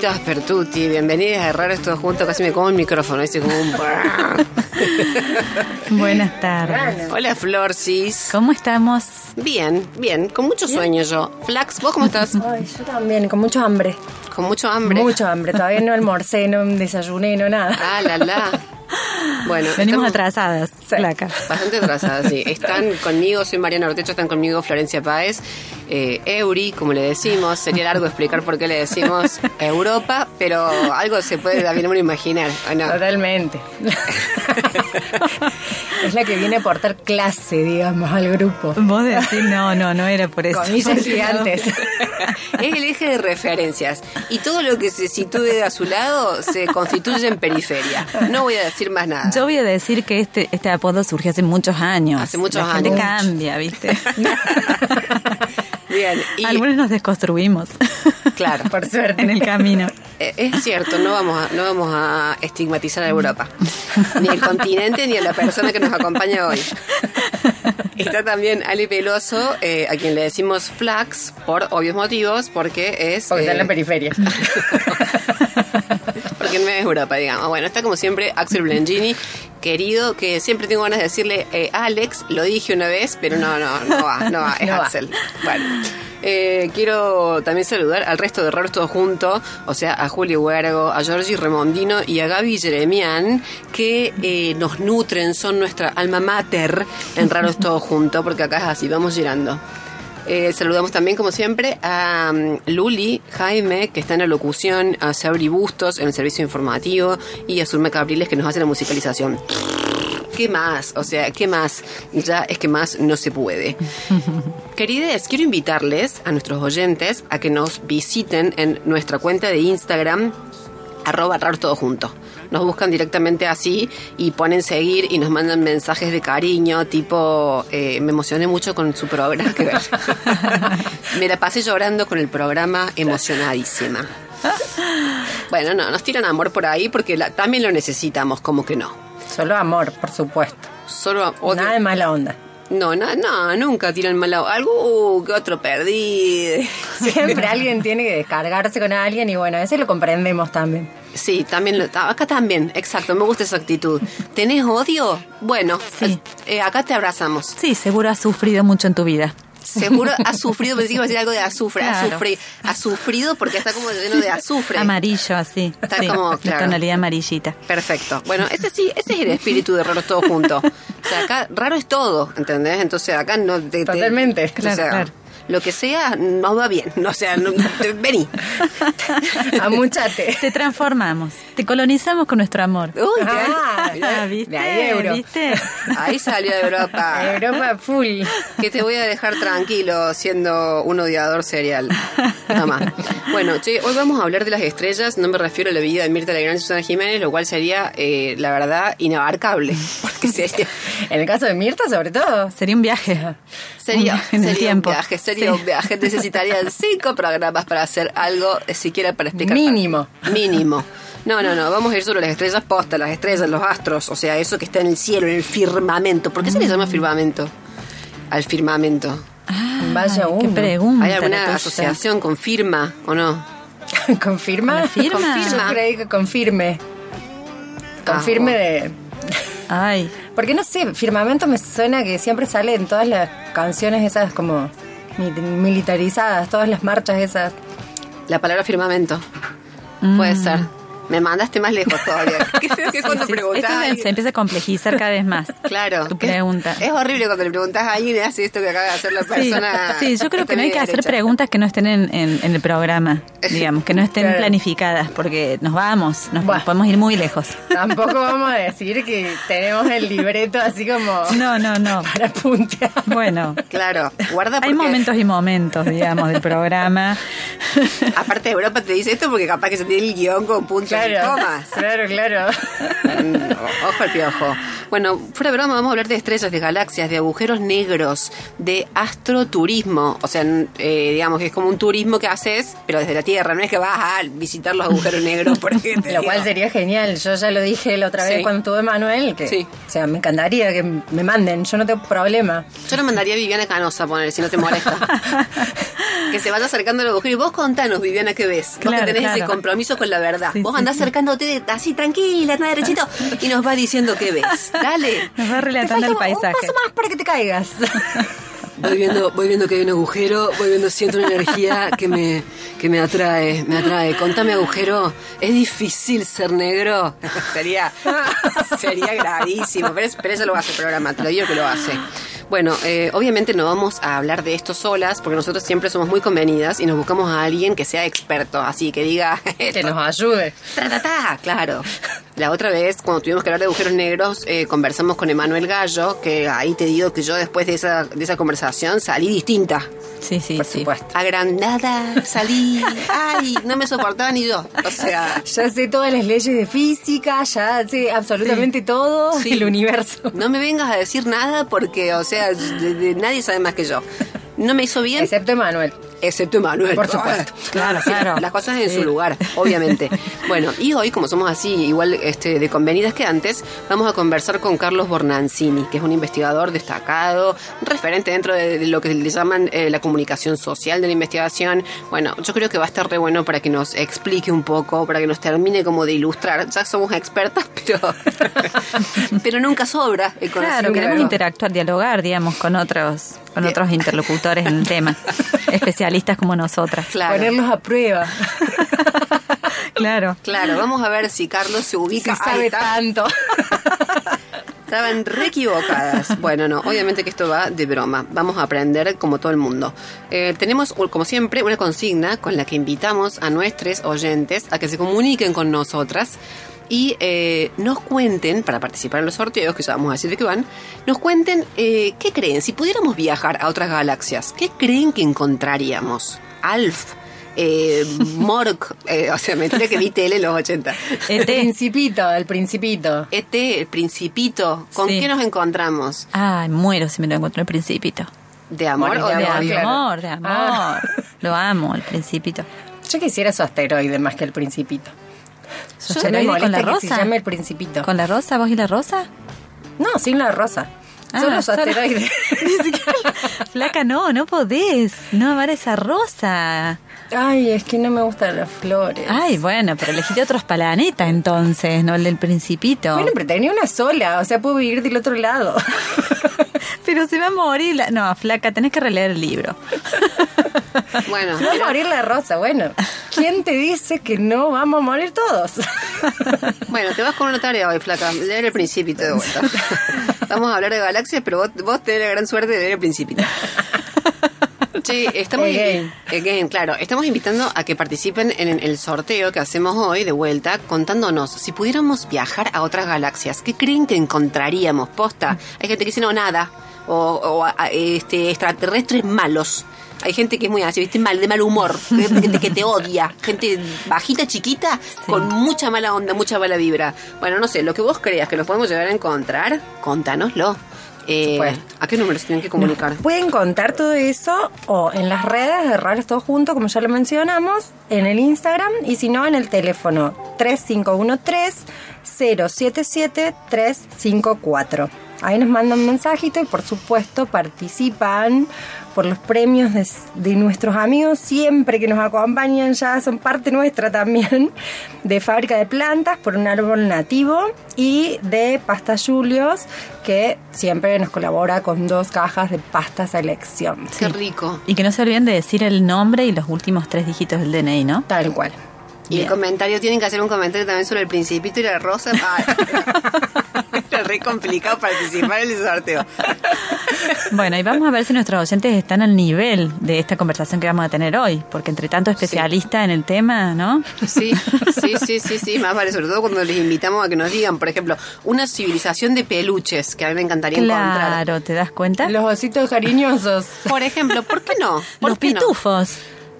Buenas tardecitas, Pertuti. Bienvenidas a Raro Junto. Casi me como el micrófono. Hice como un... Buenas tardes. Hola, Florcis. ¿Cómo estamos? Bien, bien. Con mucho sueño yo. Flax, ¿vos cómo estás? Ay, yo también, con mucho hambre. Con mucho hambre. Mucho hambre. Todavía no almorcé, no desayuné, no nada. Ah, la, la. Bueno, Venimos atrasadas, placa. Bastante atrasadas, sí. Están conmigo, soy Mariana Ortecho, están conmigo Florencia Páez, eh, Euri, como le decimos. Sería largo explicar por qué le decimos Europa, pero algo se puede también uno imaginar, ¿o no? Totalmente. es la que viene a aportar clase, digamos, al grupo. Vos decís, no, no, no era por eso. Comillas gigantes. Es el eje de referencias y todo lo que se sitúe a su lado se constituye en periferia. No voy a decir más nada. Yo voy a decir que este, este apodo surgió hace muchos años. Hace muchos La gente años. cambia, ¿viste? Bien, y Algunos nos desconstruimos. claro, Por suerte. en el camino. eh, es cierto, no vamos, a, no vamos a estigmatizar a Europa, ni el continente ni a la persona que nos acompaña hoy. Está también Ali Peloso, eh, a quien le decimos Flax por obvios motivos, porque es... Porque está en eh, la periferia. Porque no es Europa, digamos. Bueno, está como siempre Axel Blengini, querido, que siempre tengo ganas de decirle eh, Alex, lo dije una vez, pero no, no, no va, no va, es No va. Axel. Bueno. eh, quiero también saludar al resto de Raros Todos Juntos, o sea, a Juli Huergo, a Giorgi Remondino y a Gaby Jeremian, que eh, nos nutren, son nuestra alma mater en Raros Todos Juntos, porque acá es así, vamos girando. Eh, saludamos también, como siempre, a mm, Luli, Jaime, que está en la locución, a Sabri Bustos en el servicio informativo y a Zulma Cabriles, que nos hace la musicalización. ¿Qué más? O sea, ¿qué más? Ya es que más no se puede. Querides, quiero invitarles a nuestros oyentes a que nos visiten en nuestra cuenta de Instagram, arroba raros todo junto. Nos buscan directamente así y ponen seguir y nos mandan mensajes de cariño, tipo, eh, me emocioné mucho con su programa. que ver. me la pasé llorando con el programa, emocionadísima. Bueno, no, nos tiran amor por ahí porque la- también lo necesitamos, como que no. Solo amor, por supuesto. Solo odio- Nada de mala onda. No, no, no, nunca tiran mal algo uh, que otro perdí. Siempre alguien tiene que descargarse con alguien y bueno, ese lo comprendemos también. Sí, también lo- acá también, exacto, me gusta esa actitud. ¿Tenés odio? Bueno, Sí. eh, acá te abrazamos. Sí, seguro has sufrido mucho en tu vida. Seguro has sufrido, pensé que iba a decir algo de azufre, has, Claro. has sufrido porque está como lleno de azufre. Amarillo, así. Está sí, como, la claro. tonalidad amarillita. Perfecto. Bueno, ese sí, ese es el espíritu de Raros Todos Juntos. O sea, acá raro es todo, ¿entendés? Entonces acá no te... te- Totalmente. o claro. Lo que sea, no va bien. O sea, no- te- vení. Amuchate. Te transformamos, te colonizamos con nuestro amor. Uy, Ah, Ah, ¿viste? De ahí euro. ¿Viste? ahí salió de Europa. Europa full. Que te voy a dejar tranquilo siendo un odiador serial. Nada más. Bueno, che, hoy vamos a hablar de las estrellas. No me refiero a la vida de Mirta Legrand y Susana Jiménez, lo cual sería, eh, la verdad, inabarcable. Porque sería, En el caso de Mirta, sobre todo. Sería un viaje. sería, en el sería tiempo. un viaje, sería Sí. un viaje. Necesitarían cinco programas para hacer algo, eh, siquiera para explicar. Mínimo. Mínimo. No, no, no, vamos a ir sobre las estrellas posta, las estrellas, los astros, o sea, eso que está en el cielo, en el firmamento. ¿Por qué se le llama firmamento? Al firmamento. Vaya Ay, qué uno. pregunta. ¿Hay alguna asociación con firma o no? ¿Confirma? ¿Confirma? Confirma. Yo creí que confirme. Confirme de... Ay, Porque no sé, firmamento me suena que siempre sale en todas las canciones esas como mi- militarizadas, todas las marchas esas. La palabra firmamento. Puede ser. Me mandaste más lejos todavía. Qué feo que Sí, cuando sí, preguntas Esto a se- empieza a complejizar cada vez más. Claro. Tu pregunta. Es, horrible cuando le preguntas a alguien y hace esto que acaba de hacer la persona. sí, yo creo que no hay que hacer derecha. preguntas que no estén en, en- en el programa, digamos, que no estén Claro. planificadas, porque nos vamos, nos podemos ir muy lejos. Tampoco vamos a decir que tenemos el libreto así como No, no, no. para puntear. Bueno, Claro, guarda porque hay momentos y momentos, digamos, del programa. aparte de Europa te dice esto porque capaz que se tiene el guion con puntos y Claro, claro, claro. Mm, Ojo al piojo. Bueno, fuera de broma, vamos a hablar de estrellas, de galaxias, de agujeros negros, de astroturismo. O sea, eh, digamos que es como un turismo que haces, pero desde la Tierra. No es que vas a visitar los agujeros negros porque te Lo cual sería genial. Yo ya lo dije la otra vez Sí. cuando tuve Manuel, que Sí. o sea, me encantaría que me manden, yo no tengo problema. Yo lo mandaría a Viviana Canosa poner, si no te molesta. que se vaya acercando al agujero. Y vos contanos, Viviana, qué ves. Vos que tenés ese claro. compromiso con la verdad. Sí, vos andás acercándote así tranquila, nada derechito, y nos vas diciendo qué ves. Dale. Nos va relatando el un paisaje. paso más para que te caigas. Voy viendo, voy viendo que hay un agujero, voy viendo, siento una energía que me, que me atrae, me atrae. Contame, agujero, ¿es difícil ser negro? sería, sería gravísimo, pero, es- pero eso lo hace el programa, te lo digo que lo hace. Bueno, eh, obviamente no vamos a hablar de esto solas, porque nosotros siempre somos muy convenidas y nos buscamos a alguien que sea experto, así que diga que esto. nos ayude. Ta, ta, ta, claro. La otra vez, cuando tuvimos que hablar de agujeros negros, eh, conversamos con Emanuel Gallo, que ahí te digo que yo después de esa, de esa conversación salí distinta. Sí, sí, Por sí. supuesto. Agrandada, salí. Ay, no me soportaba ni yo. O sea, Ya sé todas las leyes de física, ya sé absolutamente todo Sí. del universo. no me vengas a decir nada porque, o sea, de- de- nadie sabe más que yo. No me hizo bien. Excepto Manuel. Excepto Emanuel. Por supuesto. Claro, Claro. claro. Las cosas en Sí. su lugar, obviamente. Bueno, y hoy, como somos así, igual este, de convenidas que antes, vamos a conversar con Carlos Bornanzini, que es un investigador destacado, un referente dentro de, lo que le llaman eh, la comunicación social de la investigación. Bueno, yo creo que va a estar re bueno para que nos explique un poco, para que nos termine como de ilustrar. Ya somos expertas, pero, pero nunca sobra el Claro, conocimiento. queremos interactuar, dialogar, digamos, con otros, con otros interlocutores en el tema, especialistas como nosotras. Claro. Ponerlos a prueba. Claro. Claro, vamos a ver si Carlos se Si ubica. Ahí sabe está. tanto. Estaban re equivocadas. Bueno, no, obviamente que esto va de broma. Vamos a aprender como todo el mundo. Eh, tenemos, como siempre, una consigna con la que invitamos a nuestros oyentes a que se comuniquen con nosotras y eh, nos cuenten, para participar en los sorteos, que ya vamos a decir de qué van, nos cuenten eh, qué creen. Si pudiéramos viajar a otras galaxias, ¿qué creen que encontraríamos? Alf. Eh, Mork, eh, o sea, me que vi tele en los 80. El ET. principito, el principito. ET, el Principito, ¿con Sí. qué nos encontramos? Ay, muero si me lo encuentro el principito. ¿De amor Bueno, o de De amor, claro. amor, de amor. Ah. Lo amo, el principito. Yo quisiera su asteroide más que el principito. ¿Su Ya me asteroide con la que se rosa? llame el principito. ¿Con la rosa? ¿Vos y la rosa? No, sin la rosa. Ah, solo su solo- asteroide. Ni siquiera- Flaca, no, no podés. No amar esa rosa. Ay, es que no me gustan las flores. Ay, bueno, pero elegiste otros planetas entonces, no el del principito. Bueno, pero tenía una sola, o sea, puedo vivir del otro lado. Pero se va a morir. la- No, flaca, tenés que releer el libro. Bueno, Se va a morir la rosa, bueno. ¿Quién te dice que no vamos a morir todos? bueno, te vas con una tarea hoy, flaca. Leer el Principito de vuelta. Vamos a hablar de galaxias, pero vos, vos tenés la gran suerte de leer el Principito. Sí, estamos Again. Again, claro, estamos invitando a que participen en el sorteo que hacemos hoy de vuelta, contándonos si pudiéramos viajar a otras galaxias, ¿qué creen que encontraríamos? Posta, hay gente que dice no nada, o, o, a- este extraterrestres malos. Hay gente que es muy así, ¿viste? Mal, de mal humor, gente que te odia, gente bajita, chiquita, con mucha mala onda, mucha mala vibra. Bueno, no sé, lo que vos creas que nos podemos llegar a encontrar, contánoslo. Eh. ¿A qué número se tienen que comunicar? Pueden contar todo eso o en las redes de Raros Todo Junto, como ya lo mencionamos, en el Instagram y si no en el teléfono 3513-077-354. Ahí nos mandan un mensajito y por supuesto participan por los premios de, de nuestros amigos siempre que nos acompañan ya, son parte nuestra también, de Fábrica de Plantas por un árbol nativo y de Pasta Julios que siempre nos colabora con dos cajas de pastas a elección. Qué rico. Y que no se olviden de decir el nombre y los últimos tres dígitos del DNI, ¿no? Tal cual. Y el comentario, tienen que hacer un comentario también sobre el principito y la rosa. Ay. Era re complicado participar en el sorteo. Bueno, y vamos a ver si nuestros oyentes están al nivel de esta conversación que vamos a tener hoy, porque entre tanto especialista en el tema, ¿no? Sí, sí, sí, sí, sí, más vale, sobre todo cuando les invitamos a que nos digan, por ejemplo, una civilización de peluches, que a mí me encantaría encontrar. Claro, ¿te das cuenta? Los ositos cariñosos. Por ejemplo, ¿por qué no? ¿Por Los qué no?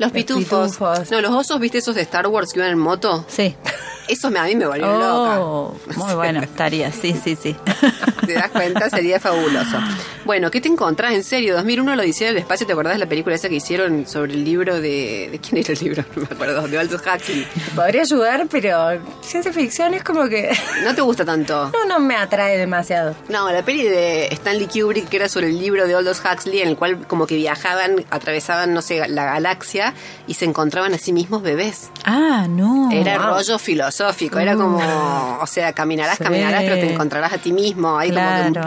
Los pitufos. pitufos. No, los osos, ¿viste esos de Star Wars que iban en moto? Sí. Eso me- a mí me volvió loca. Oh, muy bueno, estaría, sí, sí, sí. ¿Te das cuenta? Sería fabuloso. Bueno, ¿qué te encontrás? En serio, 2001 lo hicieron del espacio. ¿Te acordás de la película esa que hicieron sobre el libro de... ¿De quién era el libro? No me acuerdo. De Aldous Huxley. Podría ayudar, pero ciencia ficción es como que ¿No te gusta tanto? no, no me atrae demasiado. No, la peli de Stanley Kubrick, que era sobre el libro de Aldous Huxley, en el cual como que viajaban, atravesaban, no sé, la galaxia y se encontraban a sí mismos bebés. Ah, no. Era wow. rollo filosófico, era como, o sea, caminarás, Sí. caminarás, pero te encontrarás a ti mismo. Ahí como que-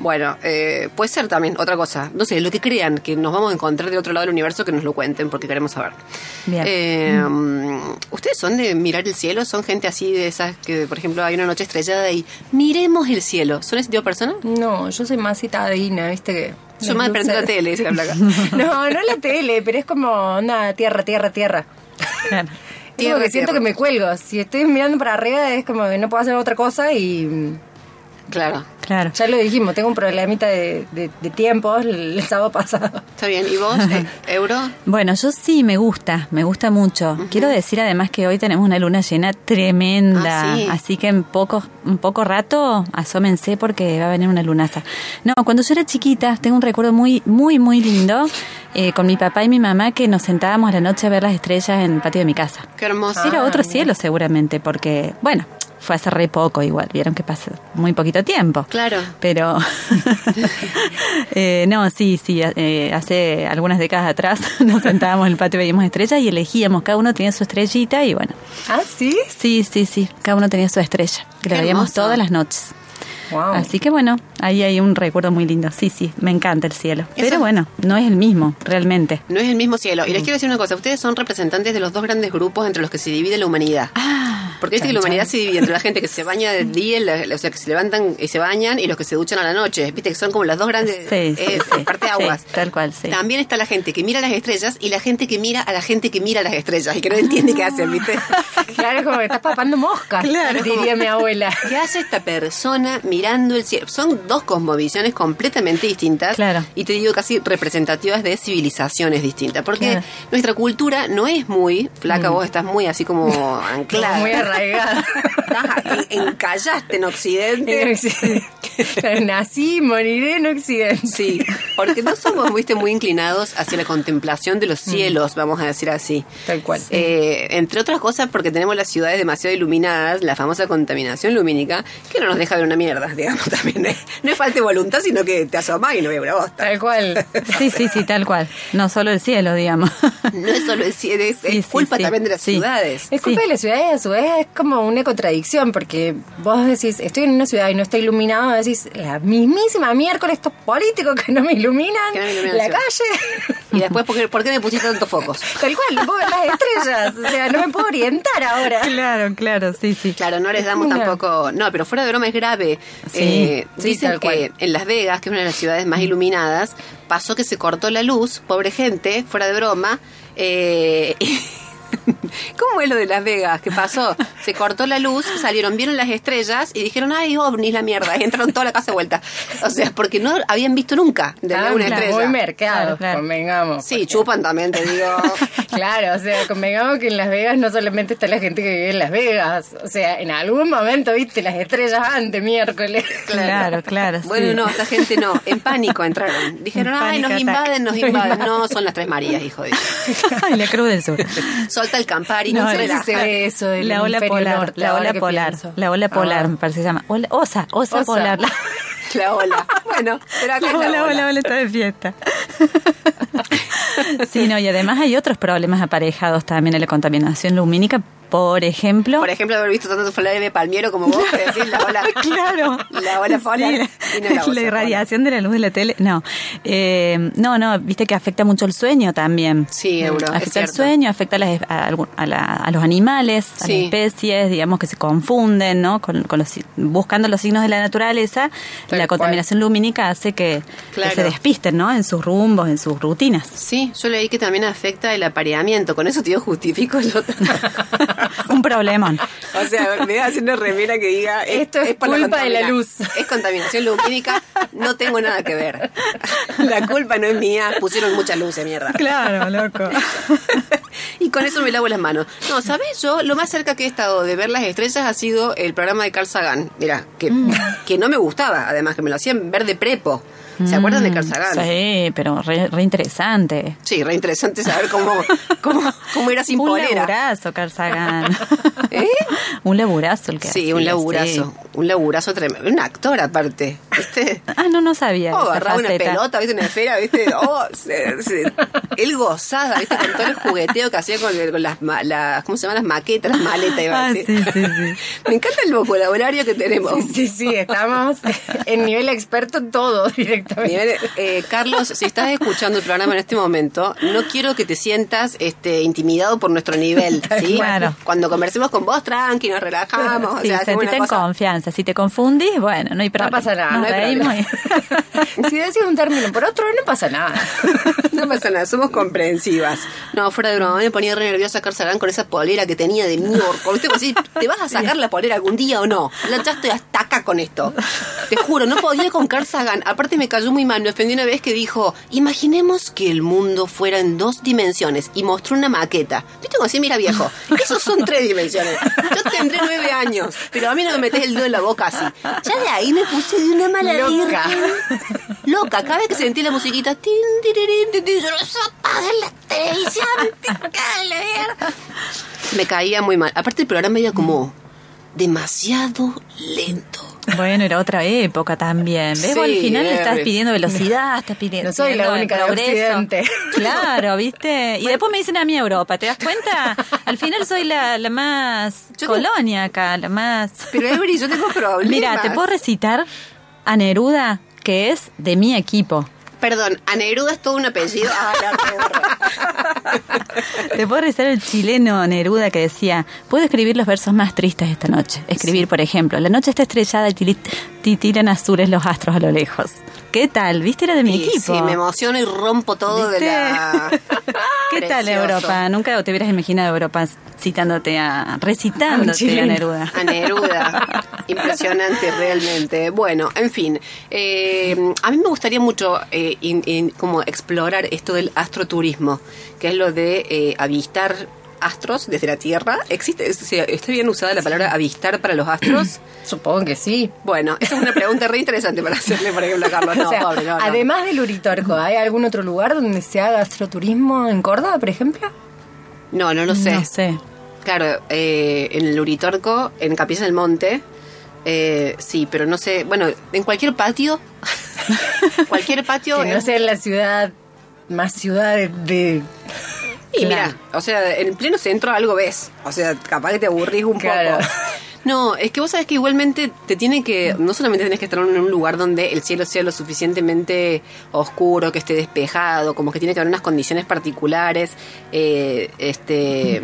bueno, eh, puede ser también otra cosa. No sé, lo que crean que nos vamos a encontrar de otro lado del universo, que nos lo cuenten, porque queremos saber. Bien. Eh, mm, ¿Ustedes son de mirar el cielo? ¿Son gente así de esas que, por ejemplo, hay una noche estrellada y miremos el cielo? ¿Son ese tipo de persona? No, yo soy más citadina, viste que. Yo más de la tele, dice la placa. No, no la tele, pero es como onda tierra, tierra, tierra. Tierra, que siento tierra. que me cuelgo. Si estoy mirando para arriba es como que no puedo hacer otra cosa y mm, Claro, Claro. ya lo dijimos, tengo un problemita de, de, de tiempos el, el sábado pasado. está bien. ¿Y vos, eh, Euro? Bueno, yo sí me gusta, me gusta mucho. Quiero decir además que hoy tenemos una luna llena tremenda, Ah, sí. así que en poco, un poco rato asómense porque va a venir una lunaza. No, cuando yo era chiquita tengo un recuerdo muy, muy, muy lindo eh, con mi papá y mi mamá que nos sentábamos a la noche a ver las estrellas en el patio de mi casa. Qué hermoso. Era otro mira. cielo seguramente, porque, bueno, fue hace re poco igual, vieron que pasó muy poquito tiempo. Claro. Pero, eh, no, sí, sí, eh, hace algunas décadas atrás nos sentábamos en el patio, veíamos estrellas y elegíamos, cada uno tenía su estrellita y bueno, ¿Ah, sí? sí, sí, sí, cada uno tenía su estrella, que la veíamos hermoso. todas las noches. Wow. Así que bueno, ahí hay un recuerdo muy lindo, sí, sí, me encanta el cielo. Eso- Pero bueno, no es el mismo, realmente. No es el mismo cielo. Y les quiero decir una cosa. Ustedes son representantes de los dos grandes grupos entre los que se divide la humanidad. Ah, Porque viste que la humanidad se divide entre la gente que se baña de día, la- o sea, que se levantan y se bañan, y los que se duchan a la noche. Viste que son como las dos grandes Sí, sí, eh, sí. parte aguas. Sí, tal cual, sí. También está la gente que mira las estrellas y la gente que mira a la gente que mira las estrellas y que no entiende qué hacen, ¿viste? Claro, como que estás papando moscas, Claro. diría mi abuela. ¿Qué hace esta persona mirando el cielo? Son dos cosmovisiones completamente distintas Claro. y te digo casi representativas de civilizaciones distintas. Porque Claro. nuestra cultura no es muy, flaca, vos estás muy así como anclada. Muy arraigada. En- encallaste en Occidente. En Occidente. Nací, moriré en Occidente. Sí, porque no somos viste, muy inclinados hacia la contemplación de los cielos, vamos a decir así. Tal cual. Eh, entre otras cosas porque tenemos las ciudades demasiado iluminadas, la famosa contaminación lumínica, que no nos deja ver una mierda, digamos también. ¿eh? No es falta de voluntad, sino que te asomás y no ves una bosta. Tal cual. sí, sí, sí, tal cual. No solo el cielo, digamos. No es solo el cielo, es, Sí, es sí, culpa sí, también de las sí. ciudades. Es culpa Sí. de las ciudades, a su vez es como una contradicción, porque vos decís, estoy en una ciudad y no está iluminado, decís, la mismísima miércoles estos políticos que no me iluminan, no me la calle. Y después, ¿por qué, por qué me pusiste tantos focos? Tal cual, no puedo ver las estrellas, o sea, no me puedo orientar ahora. claro, claro, sí, sí. Claro, no les damos tampoco. No, pero fuera de broma es grave. Sí, Eh, sí, dicen tal que cual. en Las Vegas, que es una de las ciudades más iluminadas, pasó que se cortó la luz, pobre gente, fuera de broma. Eh, ¿Cómo es lo de Las Vegas? ¿Qué pasó? Se cortó la luz, salieron, vieron las estrellas y dijeron, ay, ovnis la mierda, y entraron toda la casa de vuelta. O sea, porque no habían visto nunca de Ah, una claro, estrella. Muy mercado, Claro, convengamos. Sí, chupan también, te digo. Claro, o sea, convengamos que en Las Vegas no solamente está la gente que vive en Las Vegas, o sea, en algún momento viste las estrellas antes, miércoles. Claro, claro. Bueno, sí. no, esta gente no, en pánico entraron. Dijeron, En ay, nos attack. invaden, nos invaden. No, son las tres Marías, hijo de... Ay, la Cruz del Sur. Solta el No, no, no se sé si relaja. se ve eso La ola polar, norte, la ola polar, pienso. la ola polar, Ah. me parece que se llama. Ola- osa, osa, Osa. polar. La, La ola. Bueno, pero acá la es la ola, ola. ola, ola está de fiesta. Sí, no, y además hay otros problemas aparejados también en la contaminación lumínica Por ejemplo. Por ejemplo, haber visto tantos flores de palmiero como vos, que decís la ola. claro. La ola. Sí, no la irradiación de la luz de la tele. No. Eh, no, no, viste que afecta mucho el sueño también. Sí, es Afecta el sueño, afecta a, las- a la- a los animales, a Sí. las especies, digamos que se confunden, ¿no? Con, con los, buscando los signos de la naturaleza, Tal la cual. contaminación lumínica hace que, se despisten, ¿no? En sus rumbos, en sus rutinas. Sí, yo leí que también afecta el apareamiento. Con eso, tío, justifico otro. Un problemón. O sea, me voy a hacer una remera que diga Esto es por la culpa de la luz. Es contaminación lumínica, no tengo nada que ver. La culpa no es mía, pusieron mucha luz de mierda. Claro, loco. Y con eso me lavo las manos. No, ¿sabes? Yo lo más cerca que he estado de ver las estrellas ha sido el programa de Carl Sagan. Mira, que, Mm. que no me gustaba, además, que me lo hacían ver de prepo. ¿Se acuerdan de Carl Sagan? Mm, Sí, pero re, re interesante. Sí, re interesante saber cómo, cómo, cómo era sin un polera. laburazo, Carl Sagan. ¿Eh? un laburazo el que Sí, hacía, un laburazo. sí. Un laburazo tremendo. Un actor aparte, ¿viste? Ah, no, no sabía. Oh, agarraba una pelota, ¿viste? Una esfera, ¿viste? Oh, se- se- él gozaba, ¿viste? Con todo el jugueteo que hacía con, con las, las, ¿cómo se llaman? Las maquetas, las maletas, iba a Ah, decir. sí, sí, sí. Me encanta el vocabulario que tenemos. Sí, sí, estamos en nivel experto en todo directamente. Nivel, eh, Carlos, si estás escuchando el programa en este momento, no quiero que te sientas este, intimidado por nuestro nivel, ¿sí? Claro. Cuando conversemos con vos, tranqui, nos relajamos. o Sí, sea, hacemos sentite en cosa- confianza. Si te confundís, bueno, no hay problema. pasa nada, no hay y- Si decís un término por otro, no pasa nada. No pasa nada, somos comprensivas. No, fuera de broma, me ponía re nerviosa Carl Sagan con esa polera que tenía de miércoles. ¿Viste? Como así, ¿te vas a sacar la polera algún día o no? Ya estoy hasta acá con esto. Te juro, no podía con Carl Sagan. Aparte me cayó muy mal, me ofendí una vez que dijo, imaginemos que el mundo fuera en dos dimensiones y mostró una maqueta. ¿Viste como así, mira viejo? Esos son tres dimensiones. Yo tendré nueve años, pero a mí no me metes el dedo en la boca así. Ya de ahí me puse de una mala Loca. Loca, cada vez que sentí la musiquita, tin, tin, tin, yo, apaga la televisión, me caía muy mal. Aparte el programa era como demasiado lento. Bueno, era otra época también. ¿Ves? Al final le estás pidiendo velocidad, estás pidiendo. No soy la única de progreso. Occidente. Claro, ¿viste? Y después me dicen a mí Europa, ¿te das cuenta? Al final soy la, la más Yo colonia acá, la más. Pero Every, yo tengo problemas. Mira, te puedo recitar a Neruda, que es de mi equipo. Perdón, a Neruda es todo un apellido. Ah, Te puedo recitar el chileno Neruda que decía, puedo escribir los versos más tristes esta noche. Escribir, por ejemplo, la noche está estrellada y titilan azules los astros a lo lejos. ¿Qué tal? ¿Viste? Era de mi Sí, equipo. Sí, me emociono y rompo todo de la... ¿Qué tal. Europa? Nunca te hubieras imaginado Europa citándote a, recitándote a. Neruda. A Neruda. Impresionante, realmente. Bueno, en fin. eh, a mí me gustaría mucho eh, in- in- como explorar esto del astroturismo, que es lo de eh, avistar astros desde la Tierra. ¿Existe? o sea, ¿Está bien usada la palabra avistar para los astros? Supongo que sí. Bueno, esa es una pregunta re interesante para hacerle, por ejemplo, a Carlos. No, O sea, pobre, no, no. Además del Uritorco, ¿hay algún otro lugar donde se haga astroturismo en Córdoba, por ejemplo? No, no lo sé. No sé. Claro, eh, en el Uritorco, en Capilla del Monte, eh, sí, pero no sé, bueno, en cualquier patio, cualquier patio... Que no sea en la ciudad, más ciudad de... de- Y Claro. mira, o sea, en pleno centro algo ves, o sea, capaz que te aburrís un Claro. poco. No, es que vos sabés que igualmente te tiene que, no solamente tenés que estar en un lugar donde el cielo sea lo suficientemente oscuro, que esté despejado, como que tiene que haber unas condiciones particulares, eh, este,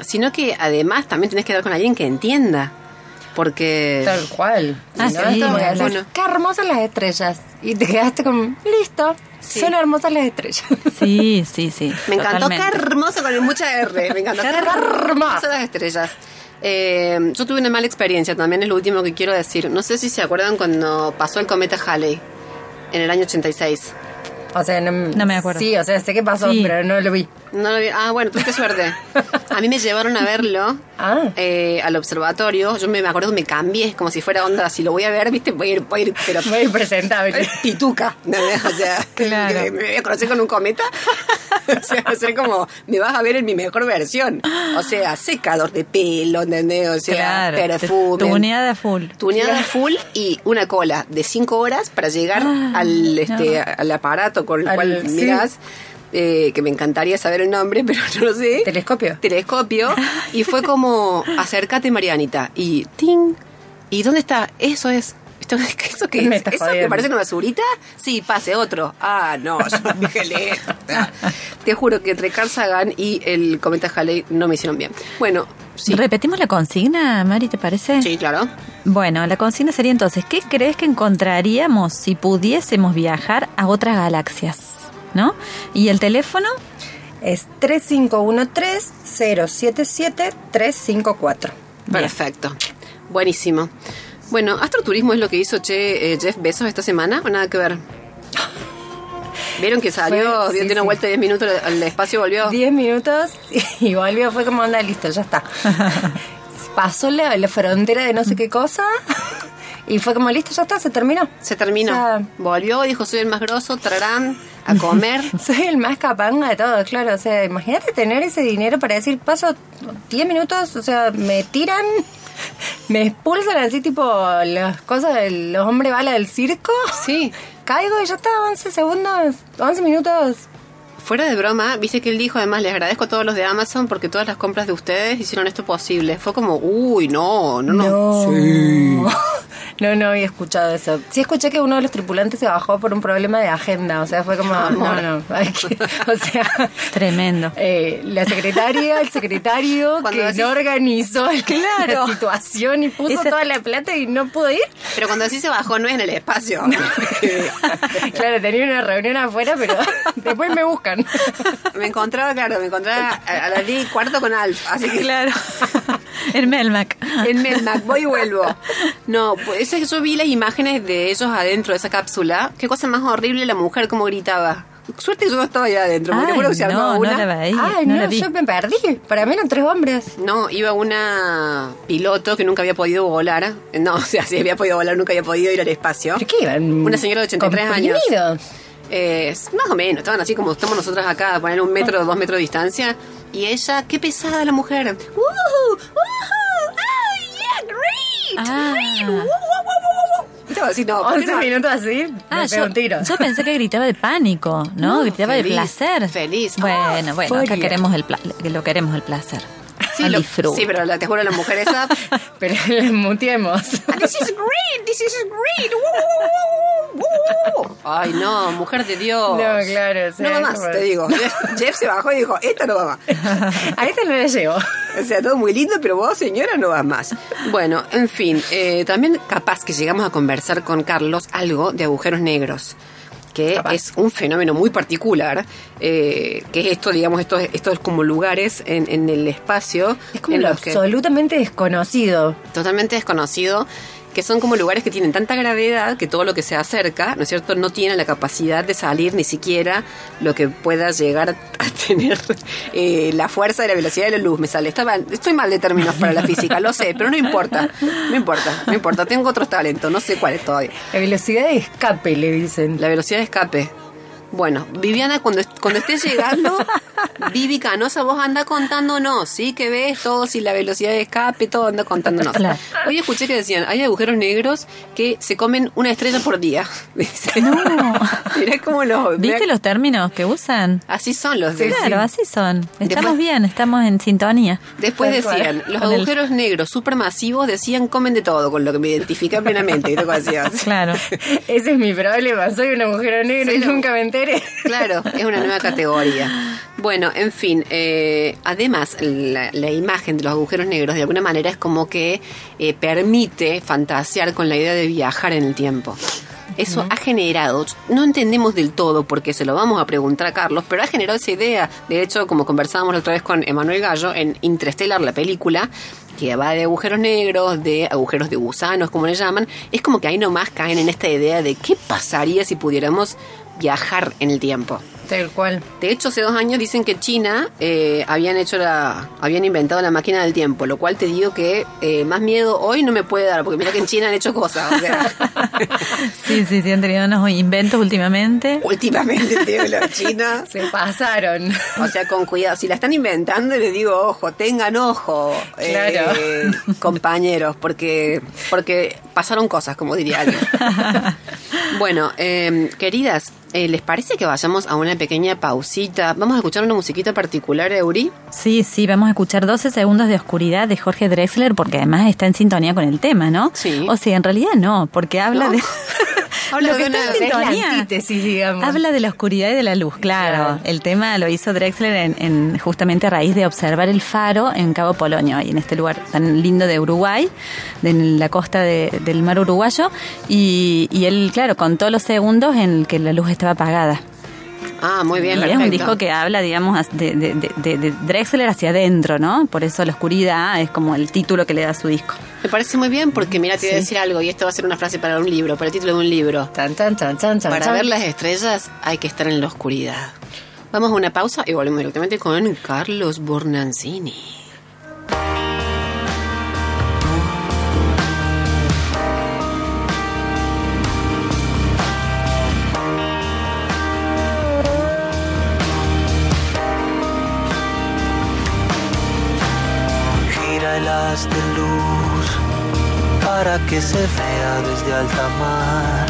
sino que además también tenés que dar con alguien que entienda, porque... Tal cual. Ah, Si no, sí, bueno. qué hermosas las estrellas. Y te quedaste como, listo, Sí. son hermosas las estrellas. Sí, sí, sí. Me encantó, qué hermoso con mucha R. Me encantó, qué hermoso. las estrellas. Eh, yo tuve una mala experiencia, también es lo último que quiero decir. No sé si se acuerdan cuando pasó el cometa Halley en el año 86. O sea, no, No me acuerdo. Sí, o sea, sé qué pasó, Sí. pero no lo vi. No lo vi- Ah, bueno, tuviste suerte. A mí me llevaron a verlo Ah. eh, al observatorio. Yo me, me acuerdo que me cambié, como si fuera onda, si lo voy a ver, viste, voy a ir, voy a ir pero Muy presentable. pituca. ¿no? O sea, Claro. me voy a conocer con un cometa. o sea, va a ser como, me vas a ver en mi mejor versión. O sea, secador de pelo, ¿entendés? O sea, Claro, perfume. tuneada full. Tuneada full y una cola de 5 horas para llegar Ah, al este no. al aparato con el Al- cual sí. mirás. eh, que me encantaría saber el nombre, pero no lo sé. Telescopio. Telescopio. Y fue como, acércate, Marianita. Y ting. ¿Y dónde está? Eso es. ¿Esto, ¿Eso qué Me es? ¿Eso que parece una basurita? Sí, pase otro. Ah, no, yo dije. Te juro que entre Carl Sagan y el cometa Halley no me hicieron bien. Bueno, sí. ¿Repetimos la consigna, Mari, te parece? Sí, claro. Bueno, la consigna sería entonces, ¿qué crees que encontraríamos si pudiésemos viajar a otras galaxias? ¿No? ¿Y el teléfono? Es 3513-077-354. Perfecto. Buenísimo. Bueno, astroturismo es lo que hizo che, eh, Jeff Bezos esta semana, o nada que ver. ¿Vieron que salió, Fue- dio sí, una vuelta de 10 minutos al espacio y volvió? 10 minutos y volvió, fue como anda, listo, ya está. Pasó la, la frontera de no sé qué cosa y fue como listo, ya está, se terminó. Se terminó. O sea, volvió, dijo, soy el más grosso, trarán a comer. Soy el más capanga de todos, claro. O sea, imagínate tener ese dinero para decir, paso 10 minutos, o sea, me tiran, me expulsan así tipo las cosas de los hombres bala del circo. Sí. Caigo y ya está, 11 segundos, 11 minutos. Fuera de broma, viste que él dijo, además, les agradezco a todos los de Amazon porque todas las compras de ustedes hicieron esto posible. Fue como, uy, no, no, no. No, no había escuchado eso. Sí escuché que uno de los tripulantes se bajó por un problema de agenda. O sea, fue como, no, no. hay que- o sea, Tremendo. eh, la secretaria, el secretario Cuando que decís- no organizó Claro. la situación y puso Esa- toda la plata y no pudo ir. Pero cuando así se bajó, no es en el espacio. claro, tenía una reunión afuera, pero después me buscan. me encontraba, claro, me encontraba a, a las 10 y cuarto con Alf. Así que Claro. el Melmac. En Melmac, voy y vuelvo. No, pues yo vi las imágenes de ellos adentro de esa cápsula. Qué cosa más horrible la mujer como gritaba. Suerte que yo no estaba allá adentro, porque Ay, seguro que se armaba no, una. no la veí. Ay, no no, la vi. yo me perdí. Para mí eran tres hombres. No, iba una piloto que nunca había podido volar. No, o sea, si había podido volar, nunca había podido ir al espacio. ¿Por qué iban? Una señora de 83 años. Eh, más o menos, estaban así como estamos nosotras acá, a poner un metro o dos metros de distancia. Y ella, qué pesada la mujer. ¡Woohoo! ¡Woohoo! ¡Oh, yeah, great! Ah. ¡Great! ¡Woo, woo, woo, woo, woo! Y estaba así, no, ¿por qué 11 no? minutos así, Ah, me yo, un tiro. yo pensé que gritaba de pánico, ¿no? No, gritaba feliz, de placer. feliz. Bueno, bueno, acá furia. queremos el pla- lo queremos el placer. Sí, Al lo- disfrute. sí, pero la, te juro, la mujer esa. Pero les muteemos. "Ah, This is great, this is great. woo, woo, woo, woo". Ay, no, mujer de Dios. No, claro, sí, no va más, como- te digo. Jeff, se bajó y dijo, esta no va más. A esta no la llevo. O sea, todo muy lindo, pero vos, señora, no vas más. Bueno, en fin, eh, también capaz que llegamos a conversar con Carlos algo de agujeros negros que Capaz. es un fenómeno muy particular, eh, que es esto, digamos, estos, estos como lugares en, en el espacio Es como en lo los que absolutamente desconocido. totalmente desconocido, que son como lugares que tienen tanta gravedad que todo lo que se acerca, ¿no es cierto?, no tiene la capacidad de salir ni siquiera lo que pueda llegar a tener eh, la fuerza de la velocidad de la luz. Me sale, Estaba, estoy mal de términos para la física, lo sé, pero no importa, no importa, no importa, tengo otros talentos, no sé cuáles todavía. La velocidad de escape, le dicen. La velocidad de escape. Bueno, Viviana, cuando, cuando estés llegando, Vivi Canosa, vos anda contándonos, ¿sí? Que ves todo, si la velocidad de escape, todo anda contándonos. Claro. Hoy escuché que decían, hay agujeros negros que se comen una estrella por día. No. Mirá cómo los... ¿Viste mirá- los términos que usan? Así son los de... claro, así son. Estamos Después- bien, estamos en sintonía. Después decían, los Con el- agujeros negros supermasivos decían comen de todo, con lo que me identifica plenamente. Claro. Ese es mi problema. Soy un agujero negro y nunca me enteré. Claro, es una nueva categoría. Bueno, en fin, eh, además la, la imagen de los agujeros negros de alguna manera es como que eh, permite fantasear con la idea de viajar en el tiempo. Eso ha generado, no entendemos del todo porque se lo vamos a preguntar a Carlos, pero ha generado esa idea. De hecho, como conversábamos la otra vez con Emanuel Gallo en Interstellar, la película, que va de agujeros negros, de agujeros de gusanos, como le llaman, es como que ahí nomás caen en esta idea de qué pasaría si pudiéramos viajar en el tiempo. Tal cual. De hecho, hace dos años dicen que China eh, habían hecho la, habían inventado la máquina del tiempo, lo cual te digo que eh, más miedo hoy no me puede dar, porque mira que en China han hecho cosas, o sea, Sí, sí, sí, han tenido unos inventos últimamente. últimamente te digo, la China, Se pasaron. o sea, con cuidado, si la están inventando, les digo, ojo, tengan ojo, eh, Claro. compañeros, porque, porque pasaron cosas, como diría alguien. Bueno, eh, queridas, eh, ¿les parece que vayamos a una pequeña pausita? Vamos a escuchar una musiquita particular, Euri. Sí, sí, vamos a escuchar 12 segundos de oscuridad de Jorge Drexler porque además está en sintonía con el tema, ¿no? Sí. O sea, en realidad no, porque habla ¿No? de... Habla de una- la sintonía. digamos. Habla de la oscuridad y de la luz, claro. Claro. El tema lo hizo Drexler en, en- justamente a raíz de observar el faro en Cabo Polonio, ahí en este lugar tan lindo de Uruguay, de la costa de- del mar uruguayo. Y, y él, claro, contó los segundos en que la luz estaba apagada. Ah, muy bien, y es un disco que habla, digamos, de, de- de- de- de Drexler hacia adentro, ¿no? Por eso la oscuridad es como el título que le da a su disco. Me parece muy bien porque, mira, te voy a Sí. decir algo y esto va a ser una frase para un libro, para el título de un libro. Chan, chan, chan, chan, chan, Para chan. ver las estrellas hay que estar en la oscuridad. Vamos a una pausa y volvemos directamente con Carlos Bornanzini. Para que se vea desde alta mar.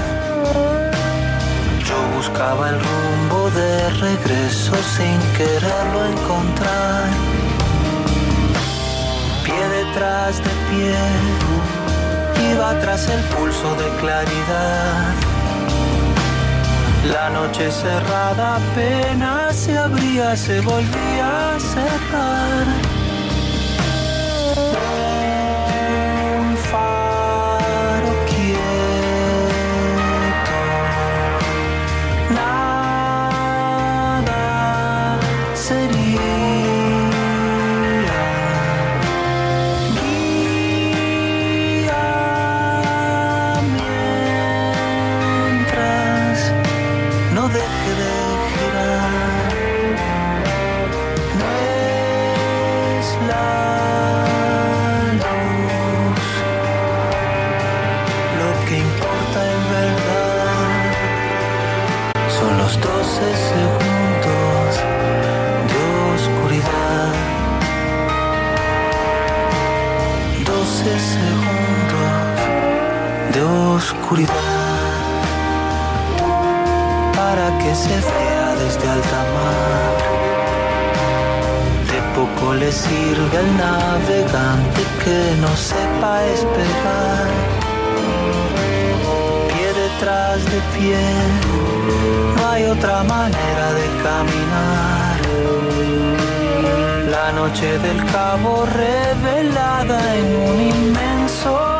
Yo buscaba el rumbo de regreso sin quererlo encontrar. Pie detrás de pie, iba tras el pulso de claridad. La noche cerrada apenas se abría, se volvía a cerrar. Le sirve al navegante que no sepa esperar. Pie detrás de pie, no hay otra manera de caminar. La noche del cabo revelada en un inmenso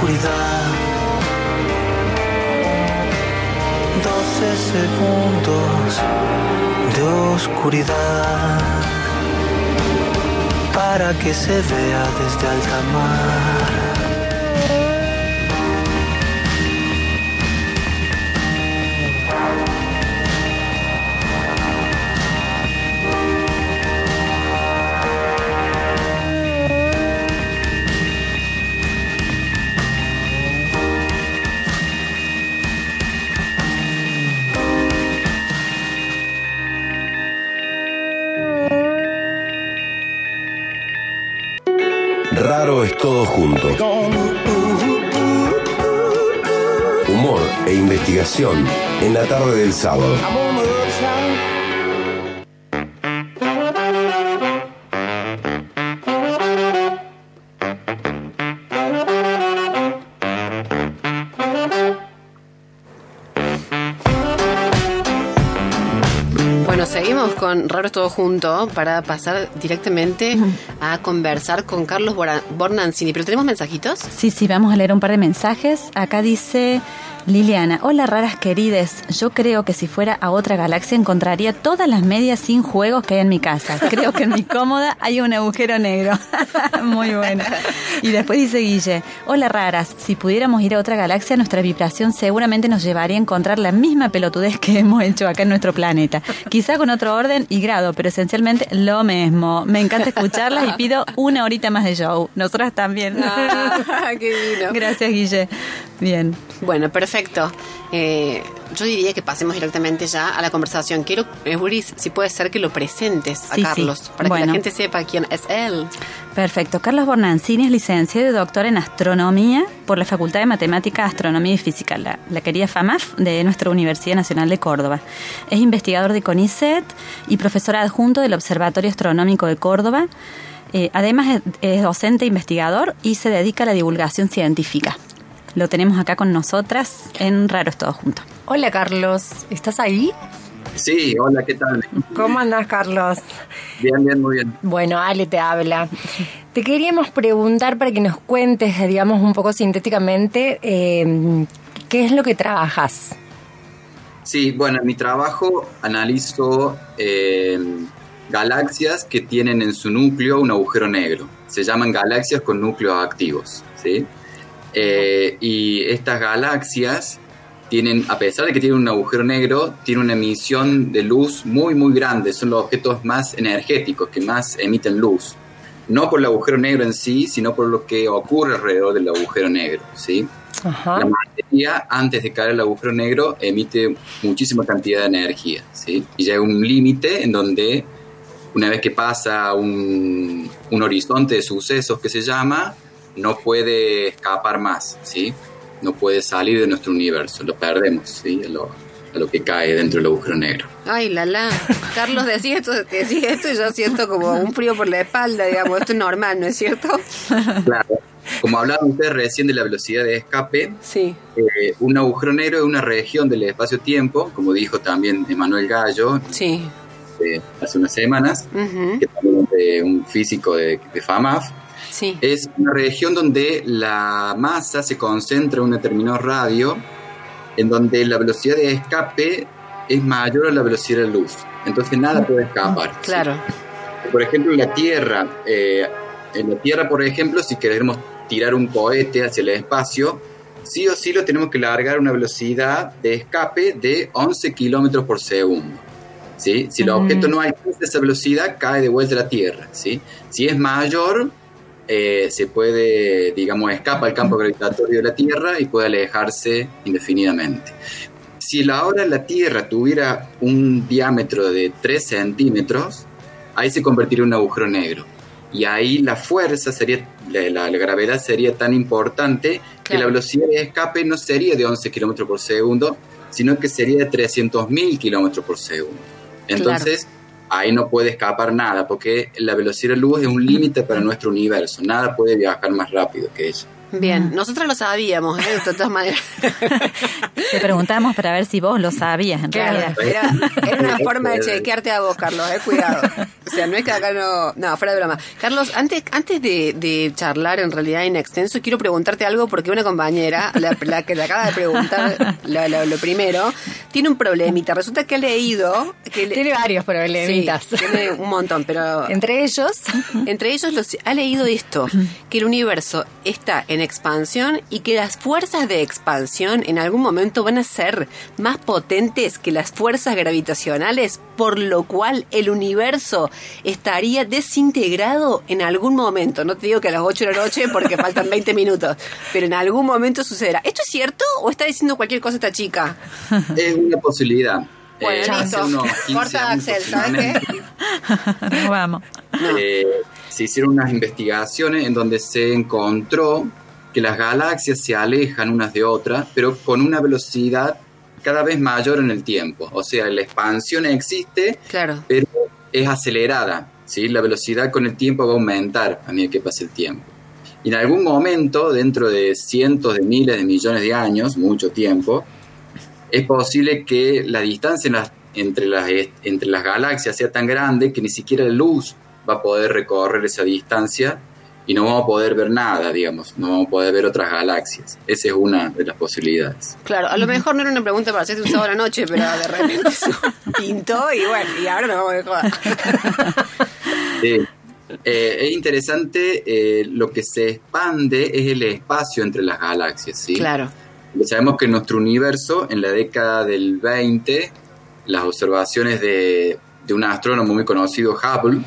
oscuridad. 12 segundos de oscuridad para que se vea desde alta mar. Todo junto. Humor e investigación en la tarde del sábado. Bueno, seguimos con Raros Todo Junto para pasar directamente a conversar con Carlos Bornancini. ¿Pero tenemos mensajitos? Sí, sí, vamos a leer un par de mensajes. Acá dice Liliana, hola raras querides, yo creo que si fuera a otra galaxia encontraría todas las medias sin juegos que hay en mi casa. Creo que en mi cómoda hay un agujero negro. Muy bueno. Y después dice Guille, hola raras, si pudiéramos ir a otra galaxia, nuestra vibración seguramente nos llevaría a encontrar la misma pelotudez que hemos hecho acá en nuestro planeta. Quizá con otro orden y grado, pero esencialmente lo mismo. Me encanta escucharlas y pido una horita más de show. Nosotras también. Ah, qué divino. Gracias, Guille. Bien. Bueno, perfecto. Eh, yo diría que pasemos directamente ya a la conversación. Quiero, Euris, si puede ser que lo presentes a Sí, sí. Carlos, para que la gente sepa quién es él. Perfecto. Carlos Bornancini es licenciado y doctor en astronomía por la Facultad de Matemática, Astronomía y Física, la, la querida FAMAF de nuestra Universidad Nacional de Córdoba. Es investigador de CONICET y profesor adjunto del Observatorio Astronómico de Córdoba. Eh, además es, es docente e investigador y se dedica a la divulgación científica. Lo tenemos acá con nosotras en Raros Todos Juntos. Hola Carlos, ¿estás ahí? Sí, hola, ¿qué tal? ¿Cómo andás Carlos? Bien, bien, muy bien. Bueno, Ale te habla. Te queríamos preguntar para que nos cuentes, digamos, un poco sintéticamente, eh, ¿qué es lo que trabajas? Sí, bueno, en mi trabajo analizo eh, galaxias que tienen en su núcleo un agujero negro. Se llaman galaxias con núcleos activos, ¿sí? Eh, y estas galaxias tienen, a pesar de que tienen un agujero negro, tienen una emisión de luz muy, muy grande. Son los objetos más energéticos que más emiten luz. No por el agujero negro en sí, sino por lo que ocurre alrededor del agujero negro, ¿sí? Ajá. La materia, antes de caer al agujero negro, emite muchísima cantidad de energía, ¿sí? Y llega un límite en donde, una vez que pasa un, un horizonte de sucesos que se llama, no puede escapar más, ¿sí? No puede salir de nuestro universo, lo perdemos, ¿sí? A lo, a lo que cae dentro del agujero negro. Ay, la la. Carlos decía esto, decía esto y yo siento como un frío por la espalda, digamos. Esto es normal, ¿no es cierto? Claro. Como hablaban ustedes recién de la velocidad de escape, Sí. eh, un agujero negro es una región del espacio-tiempo, como dijo también Emanuel Gallo Sí. eh, hace unas semanas, que también es un físico de, de FAMAF, Sí. es una región donde la masa se concentra en un determinado radio, en donde la velocidad de escape es mayor a la velocidad de la luz. Entonces nada puede escapar. ¿sí? Claro. Por ejemplo, en la Tierra, eh, en la Tierra, por ejemplo, si queremos tirar un cohete hacia el espacio, sí o sí lo tenemos que largar a una velocidad de escape de 11 kilómetros por segundo. ¿sí? Si el Mm. objeto no alcanza esa velocidad, cae de vuelta a la Tierra. ¿sí? Si es mayor, eh, se puede, digamos, escapa al campo gravitatorio de la Tierra y puede alejarse indefinidamente. Si la hora la Tierra tuviera un diámetro de 3 centímetros, ahí se convertiría en un agujero negro. Y ahí la fuerza sería, la, la- la gravedad sería tan importante que la velocidad de escape no sería de 11 kilómetros por segundo, sino que sería de 300.000 kilómetros por segundo. Entonces, ahí no puede escapar nada, porque la velocidad de luz es un límite para nuestro universo. Nada puede viajar más rápido que ella. Bien. Nosotros lo sabíamos, ¿eh? De todas maneras. Te preguntamos para ver si vos lo sabías, en Claro, realidad. era, era una forma de chequearte a vos, Carlos, eh, cuidado. O sea, no es que acá no... No, fuera de broma. Carlos, antes, antes de, de charlar en realidad en extenso, quiero preguntarte algo porque una compañera, la, la que le acaba de preguntar la- lo primero, tiene un problemita. Resulta que ha leído... Que le- Tiene varios problemitas. Sí, tiene un montón, pero... Entre ellos, Entre ellos los, ha leído esto, que el universo está en expansión y que las fuerzas de expansión en algún momento van a ser más potentes que las fuerzas gravitacionales, por lo cual el universo estaría desintegrado en algún momento. No te digo que a las 8 de la noche porque faltan 20 minutos, pero en algún momento sucederá. ¿Esto es cierto o está diciendo cualquier cosa esta chica? Es una posibilidad. Bueno, Eh, hace listo. unos 15 Corta, años Axel, ¿sabes qué? vamos. eh, se hicieron unas investigaciones en donde se encontró que las galaxias se alejan unas de otras, pero con una velocidad cada vez mayor en el tiempo. O sea, la expansión existe, Claro. pero es acelerada. ¿sí? La velocidad con el tiempo va a aumentar a medida que pase el tiempo. Y en algún momento, dentro de cientos de miles de millones de años, mucho tiempo, es posible que la distancia entre las, entre las galaxias sea tan grande que ni siquiera la luz va a poder recorrer esa distancia y no vamos a poder ver nada, digamos, no vamos a poder ver otras galaxias. Esa es una de las posibilidades. Claro, a lo mejor no era una pregunta para hacerte un sábado a la noche, pero de repente se pintó y bueno, y ahora nos vamos a joder. Sí. Eh, es interesante, eh, lo que se expande es el espacio entre las galaxias, ¿sí? Claro. Sabemos que en nuestro universo, en la década del 20, las observaciones de, de un astrónomo muy conocido, Hubble,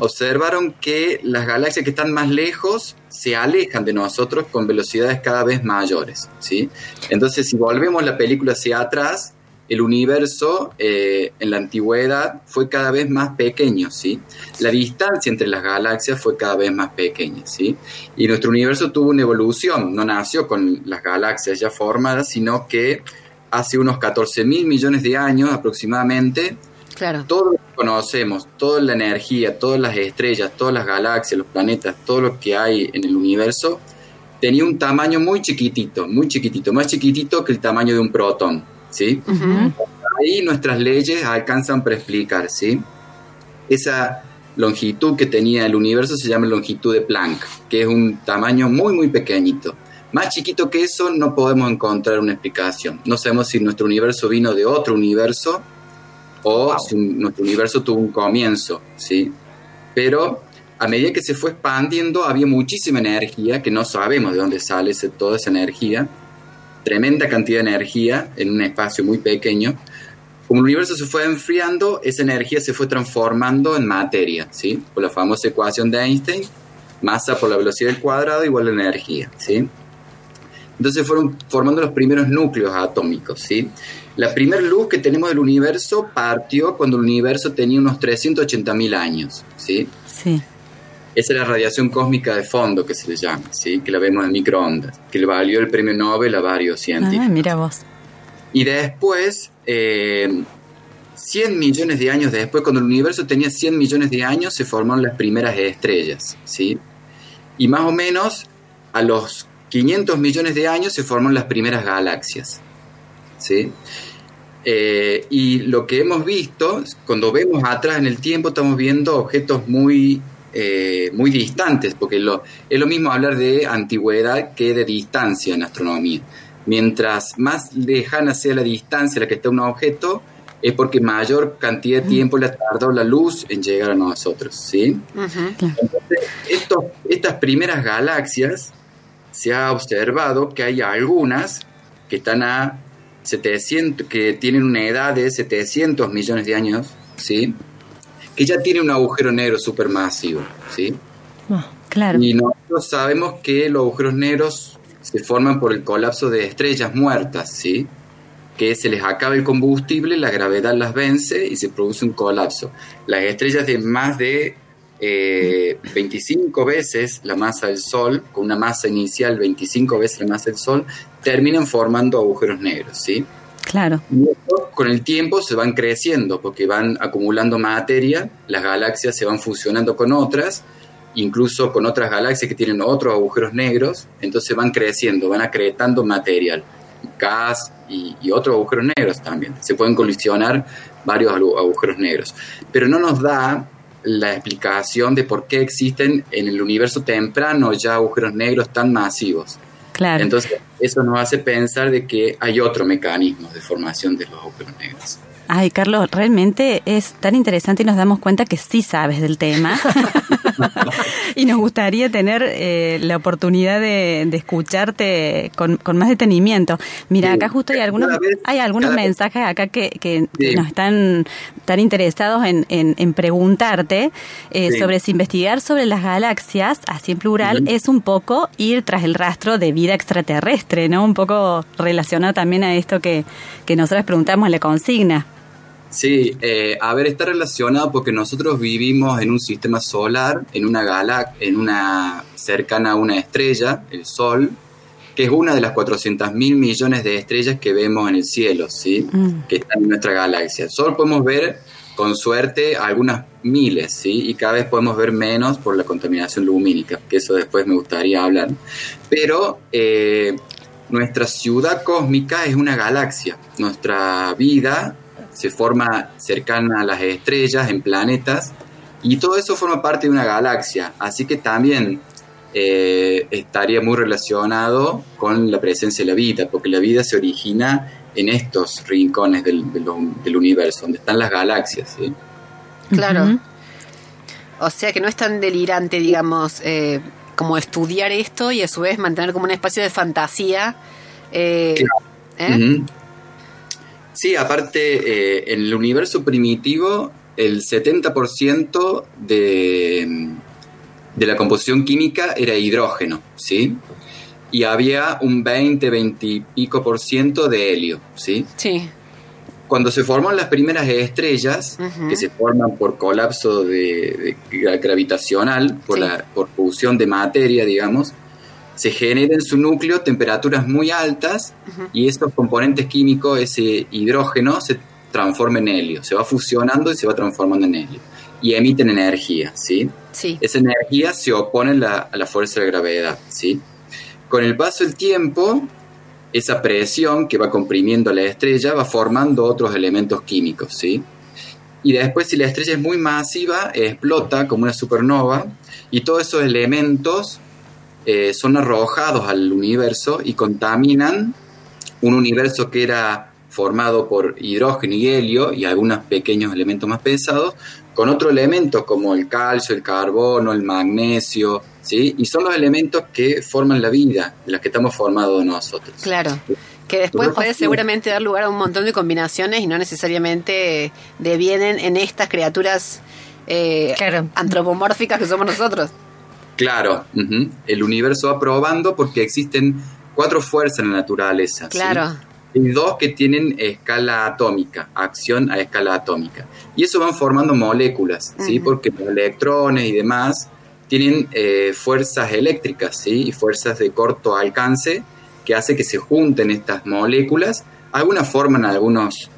observaron que las galaxias que están más lejos se alejan de nosotros con velocidades cada vez mayores, ¿sí? Entonces, si volvemos la película hacia atrás, el universo eh, en la antigüedad fue cada vez más pequeño, ¿sí? La distancia entre las galaxias fue cada vez más pequeña, ¿sí? Y nuestro universo tuvo una evolución, no nació con las galaxias ya formadas, sino que hace unos 14 mil millones de años aproximadamente, Claro. todo lo que conocemos, toda la energía, todas las estrellas, todas las galaxias, los planetas, todo lo que hay en el universo, tenía un tamaño muy chiquitito, muy chiquitito, más chiquitito que el tamaño de un protón, ¿sí? Ahí nuestras leyes alcanzan para explicar, ¿sí? Esa longitud que tenía el universo se llama longitud de Planck, que es un tamaño muy, muy pequeñito. Más chiquito que eso no podemos encontrar una explicación. No sabemos si nuestro universo vino de otro universo o si nuestro universo tuvo un comienzo, ¿sí? Pero a medida que se fue expandiendo había muchísima energía, que no sabemos de dónde sale ese- toda esa energía, tremenda cantidad de energía en un espacio muy pequeño. Como el universo se fue enfriando, esa energía se fue transformando en materia, ¿sí? Por la famosa ecuación de Einstein, masa por la velocidad del cuadrado igual a energía, ¿sí? Entonces fueron formando los primeros núcleos atómicos, ¿sí? La primera luz que tenemos del universo partió cuando el universo tenía unos 380.000 años, ¿sí? Sí. Esa es la radiación cósmica de fondo que se le llama, ¿sí? Que la vemos en microondas, que le valió el premio Nobel a varios científicos. Ah, mira vos. Y después, eh, 100 millones de años después, cuando el universo tenía 100 millones de años, se formaron las primeras estrellas, ¿sí? Y más o menos a los 500 millones de años se forman las primeras galaxias, ¿sí? Eh, y lo que hemos visto, cuando vemos atrás en el tiempo, estamos viendo objetos muy, eh, muy distantes, porque lo, es lo mismo hablar de antigüedad que de distancia en astronomía. Mientras más lejana sea la distancia a la que está un objeto, es porque mayor cantidad de tiempo le ha tardado la luz en llegar a nosotros, ¿sí? Entonces, estos- estas primeras galaxias, se ha observado que hay algunas que están a 700, que tienen una edad de 700 millones de años, ¿sí? Que ya tienen un agujero negro supermasivo, ¿sí? Claro. Y nosotros sabemos que los agujeros negros se forman por el colapso de estrellas muertas, ¿sí? Que se les acaba el combustible, la gravedad las vence y se produce un colapso. Las estrellas de más de eh, 25 veces la masa del Sol, con una masa inicial 25 veces la masa del Sol, terminan formando agujeros negros, ¿sí? Claro. Y con el tiempo se van creciendo porque van acumulando materia, las galaxias se van fusionando con otras, incluso con otras galaxias que tienen otros agujeros negros, entonces van creciendo, van acretando material, gas y, y otros agujeros negros también. Se pueden colisionar varios agu- agujeros negros, pero no nos da la explicación de por qué existen en el universo temprano ya agujeros negros tan masivos. Claro. Entonces, eso nos hace pensar de que hay otro mecanismo de formación de los agujeros negros. Ay, Carlos, realmente es tan interesante y nos damos cuenta que sí sabes del tema. y nos gustaría tener eh, la oportunidad de, de escucharte con, con más detenimiento. Mira, Sí. acá justo hay algunos, vez- hay algunos mensajes acá que, que, que Sí. nos están tan interesados en, en, en preguntarte eh, Sí. sobre si investigar sobre las galaxias, así en plural, es un poco ir tras el rastro de vida extraterrestre, ¿no? Un poco relacionado también a esto que, que nosotros preguntamos en la consigna. Sí, eh, a ver, está relacionado porque nosotros vivimos en un sistema solar, en una gala, en una cercana a una estrella, el Sol, que es una de las 400 mil millones de estrellas que vemos en el cielo, ¿sí? Mm. Que están en nuestra galaxia. Solo podemos ver, con suerte, algunas miles, ¿sí? Y cada vez podemos ver menos por la contaminación lumínica, que eso después me gustaría hablar. Pero eh, nuestra ciudad cósmica es una galaxia. Nuestra vida se forma cercana a las estrellas, en planetas, y todo eso forma parte de una galaxia. Así que también eh, estaría muy relacionado con la presencia de la vida, porque la vida se origina en estos rincones del, universo, donde están las galaxias. ¿sí? Claro. O sea que no es tan delirante, digamos, eh, como estudiar esto y a su vez mantener como un espacio de fantasía. Eh, ¿eh? Sí, aparte, en el universo primitivo, el 70% de, de la composición química era hidrógeno, ¿sí? Y había un 20, 20 y pico por ciento de helio, ¿sí? Sí cuando se forman las primeras estrellas, que se forman por colapso de, gravitacional, por, la, por fusión de materia, digamos, se genera en su núcleo temperaturas muy altas y estos componentes químicos, ese hidrógeno, se transforma en helio, se va fusionando y se va transformando en helio. Y emiten energía, ¿sí? Sí. Esa energía se opone a la fuerza de gravedad, ¿sí? Con el paso del tiempo, esa presión que va comprimiendo la estrella va formando otros elementos químicos, ¿sí? Y después, si la estrella es muy masiva, explota como una supernova y todos esos elementos eh, son arrojados al universo y contaminan un universo que era formado por hidrógeno y helio y algunos pequeños elementos más pesados, con otros elementos como el calcio, el carbono, el magnesio, ¿sí? Y son los elementos que forman la vida, de las que estamos formados nosotros. Claro. Que después puede seguramente dar lugar a un montón de combinaciones y no necesariamente devienen en estas criaturas eh, antropomórficas que somos nosotros. Claro, el universo va probando porque existen cuatro fuerzas en la naturaleza. Claro. Y dos que tienen escala atómica, acción a escala atómica. Y eso van formando moléculas, ¿sí? Porque los electrones y demás tienen eh, fuerzas eléctricas ¿sí? y fuerzas de corto alcance que hace que se junten estas moléculas. Algunas forman algunos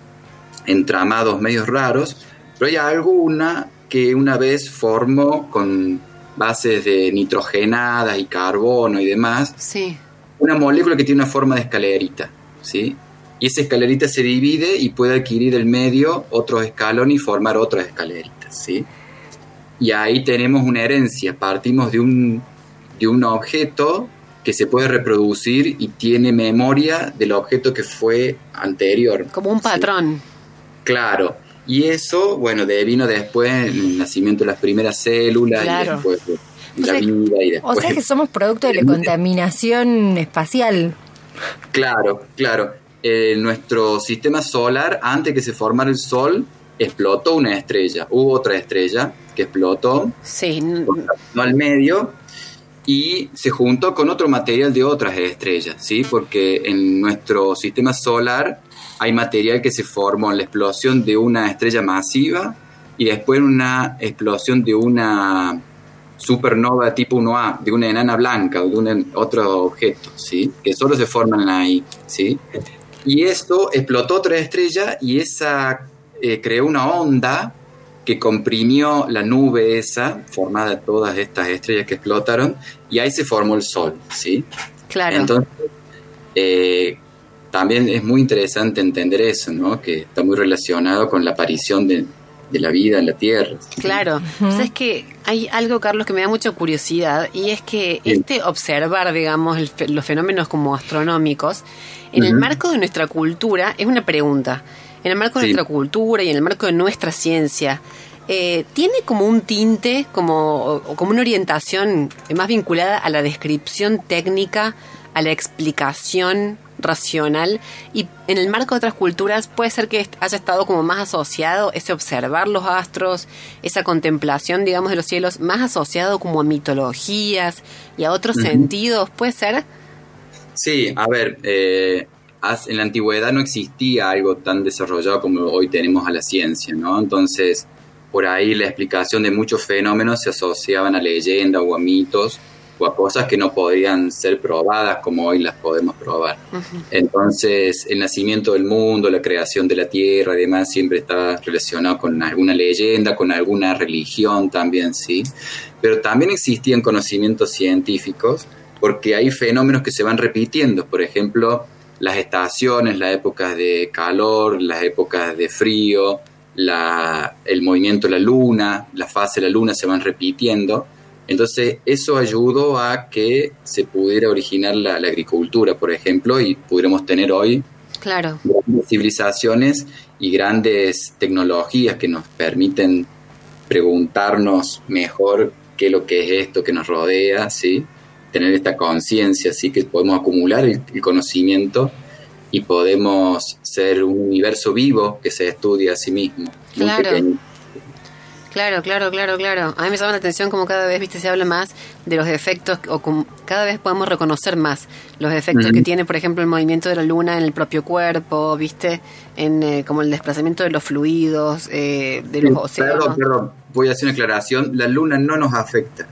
entramados medios raros, pero hay alguna que una vez formó con bases de nitrogenadas y carbono y demás, sí. una molécula que tiene una forma de escalerita, ¿sí? Y esa escalerita se divide y puede adquirir el medio otro escalón y formar otras escaleritas, ¿sí? y ahí tenemos una herencia, partimos de un, de un objeto que se puede reproducir y tiene memoria del objeto que fue anterior. Como un patrón. Claro. Y eso, bueno, de, vino después el nacimiento de las primeras células y después la vida y después. O sea que somos producto de la contaminación espacial. Claro, claro. Eh, nuestro sistema solar, antes que se formara el Sol, explotó una estrella. Hubo otra estrella que explotó, sí. no al medio y se juntó con otro material de otras estrellas, ¿sí? Porque en nuestro sistema solar hay material que se formó en la explosión de una estrella masiva y después en una explosión de una supernova tipo 1A, de una enana blanca o de un otro objeto, ¿sí? Que solo se forman ahí, ¿sí? Y esto explotó otra estrella y esa eh, creó una onda que comprimió la nube esa, formada de todas estas estrellas que explotaron, y ahí se formó el Sol, ¿sí? Claro. Entonces, eh, también es muy interesante entender eso, ¿no? Que está muy relacionado con la aparición de, la vida en la Tierra. Claro. es que hay algo, Carlos, que me da mucha curiosidad, y es que este observar, digamos, los fenómenos como astronómicos, en el marco de nuestra cultura, es una pregunta en el marco de nuestra cultura y en el marco de nuestra ciencia, eh, tiene como un tinte, como, como una orientación más vinculada a la descripción técnica, a la explicación racional y en el marco de otras culturas puede ser que haya estado como más asociado ese observar los astros, esa contemplación, digamos, de los cielos, más asociado como a mitologías y a otros sentidos, ¿puede ser? Sí, a ver, eh, en la antigüedad no existía algo tan desarrollado como hoy tenemos a la ciencia, ¿no? Entonces, por ahí la explicación de muchos fenómenos se asociaban a leyendas o a mitos o a cosas que no podían ser probadas como hoy las podemos probar. Entonces, el nacimiento del mundo, la creación de la tierra y demás siempre estaba relacionado con alguna leyenda, con alguna religión también, ¿sí? Pero también existían conocimientos científicos porque hay fenómenos que se van repitiendo. Por ejemplo, las estaciones, las épocas de calor, las épocas de frío, la, el movimiento de la luna, la fase de la luna se van repitiendo. Entonces eso ayudó a que se pudiera originar la, la agricultura, por ejemplo, y pudiéramos tener hoy Claro. grandes civilizaciones y grandes tecnologías que nos permiten preguntarnos mejor qué es lo que es esto que nos rodea, ¿sí? Tener esta conciencia, ¿sí? Que podemos acumular el, el conocimiento y podemos ser un universo vivo que se estudia a sí mismo. muy Claro. pequeño. Claro, claro, claro, claro. A mí me llama la atención como cada vez, viste, se habla más de los efectos, o como cada vez podemos reconocer más los efectos que tiene, por ejemplo, el movimiento de la luna en el propio cuerpo, viste, en eh, como el desplazamiento de los fluidos, eh, de los océanos. Perdón, perdón, voy a hacer una aclaración. La luna no nos afecta.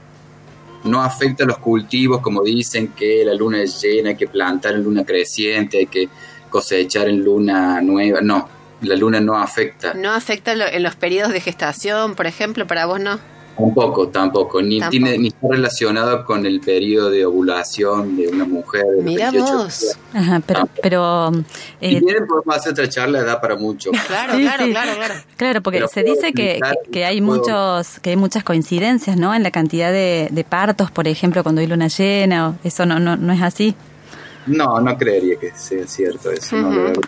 No afecta a los cultivos, como dicen que la luna es llena, hay que plantar en luna creciente, hay que cosechar en luna nueva. No, la luna no afecta. ¿No afecta lo- en los periodos de gestación, por ejemplo? ¿Para vos no? Tampoco, tampoco. Ni, Tampoco. Tiene, ni está relacionado con el periodo de ovulación de una mujer. de Mira 28 vos. días. Ajá, pero, pero Si eh, quieren, podemos hacer otra charla, da para mucho. Claro, Sí, claro, sí. claro, claro. Claro, porque Pero se dice que, que- que hay puedo- muchos, que hay muchas coincidencias, ¿no? En la cantidad de, de partos, por ejemplo, cuando hay luna llena, o eso no, no, no es así. No, no creería que sea cierto eso. no lo veo.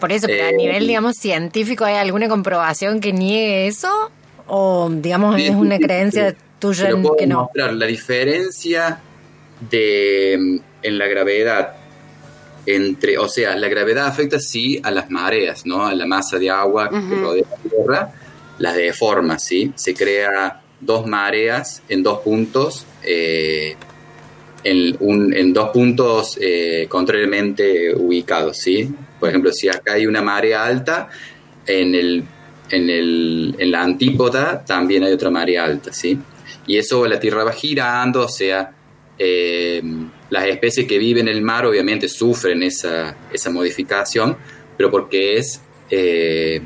Por eso, pero a Eh, nivel, digamos, científico, ¿hay alguna comprobación que niegue eso? ¿O, digamos, es una creencia sí. tuya en que no? mostrar. La diferencia de mm, en la gravedad entre, o sea, la gravedad afecta sí a las mareas, ¿no? A la masa de agua que rodea la Tierra, las deforma, ¿sí? Se crea dos mareas en dos puntos, eh, en, dos puntos eh, contrariamente ubicados, ¿sí? Por ejemplo, si acá hay una marea alta, en, el, en, el, en la antípoda también hay otra marea alta, ¿sí? Y eso la Tierra va girando, o sea, eh, las especies que viven en el mar obviamente sufren esa, esa modificación, pero porque es eh,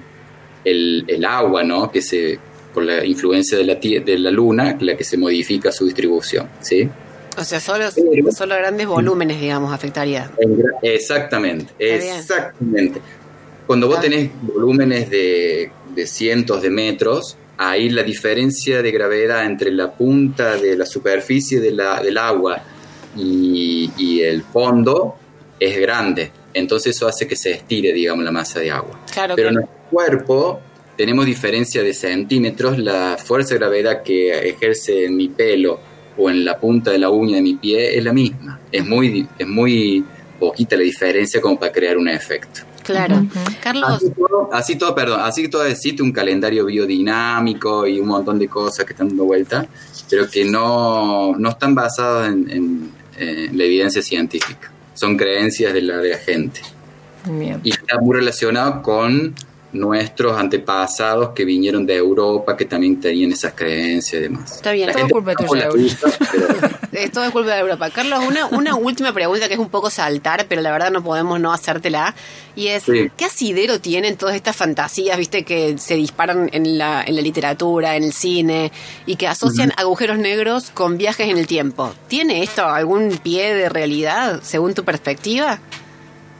el, el agua, ¿no? Que se, por la influencia de la, de la luna, la que se modifica su distribución, ¿sí? O sea, solo, Pero- solo grandes volúmenes, digamos, afectaría. Exactamente, exactamente. Cuando vos Ah. tenés volúmenes de, de cientos de metros, ahí la diferencia de gravedad entre la punta de la superficie de la- del agua y, y el fondo es grande. Entonces eso hace que se estire, digamos, la masa de agua. Claro, Pero en nuestro cuerpo tenemos diferencia de centímetros. La fuerza de gravedad que ejerce en mi pelo o en la punta de la uña de mi pie es la misma. Es muy, es muy poquita la diferencia como para crear un efecto. Claro. Carlos, Así todo, así todo, perdón, así todo existe un calendario biodinámico y un montón de cosas que están dando vuelta, pero que no, no están basadas en, en- en la evidencia científica. Son creencias de la, de la gente. Bien. Y está muy relacionado con nuestros antepasados que vinieron de Europa, que también tenían esas creencias y demás. Está bien. Todo gente culpa tuya, es todo es culpa de Europa. Carlos, una, una última pregunta que es un poco saltar, pero la verdad no podemos no hacértela. Y es, Sí. ¿qué asidero tienen todas estas fantasías, viste, que se disparan en la, en la literatura, en el cine, y que asocian agujeros negros con viajes en el tiempo? ¿Tiene esto algún pie de realidad, según tu perspectiva?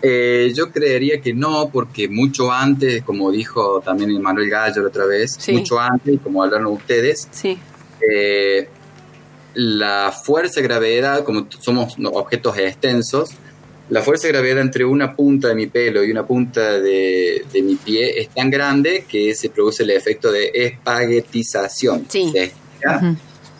Eh, yo creería que no, porque mucho antes, como dijo también Manuel Gallo la otra vez, Sí. mucho antes, como hablaron ustedes, Sí. eh, la fuerza de gravedad, como somos objetos extensos, la fuerza de gravedad entre una punta de mi pelo y una punta de, de mi pie es tan grande que se produce el efecto de espaguetización. Sí. Se estira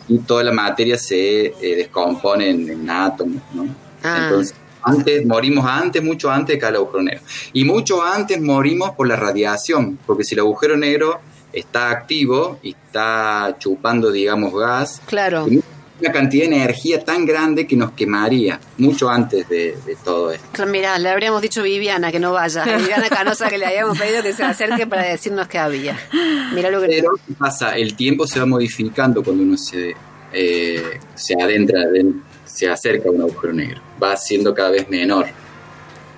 Y toda la materia se eh, descompone en, en átomos, ¿no? Ah. Entonces, antes, morimos antes, mucho antes de cada agujero negro. Y mucho antes morimos por la radiación, porque si el agujero negro está activo y está chupando, digamos, gas, Claro. una cantidad de energía tan grande que nos quemaría mucho antes de, de todo esto. Mirá, le habríamos dicho a Viviana que no vaya. A Viviana Canosa que le habíamos pedido que se acerque para decirnos qué había. Mirá lo que... Pero, ¿qué pasa? El tiempo se va modificando cuando uno se, eh, se adentra, den- se acerca a un agujero negro. Va siendo cada vez menor.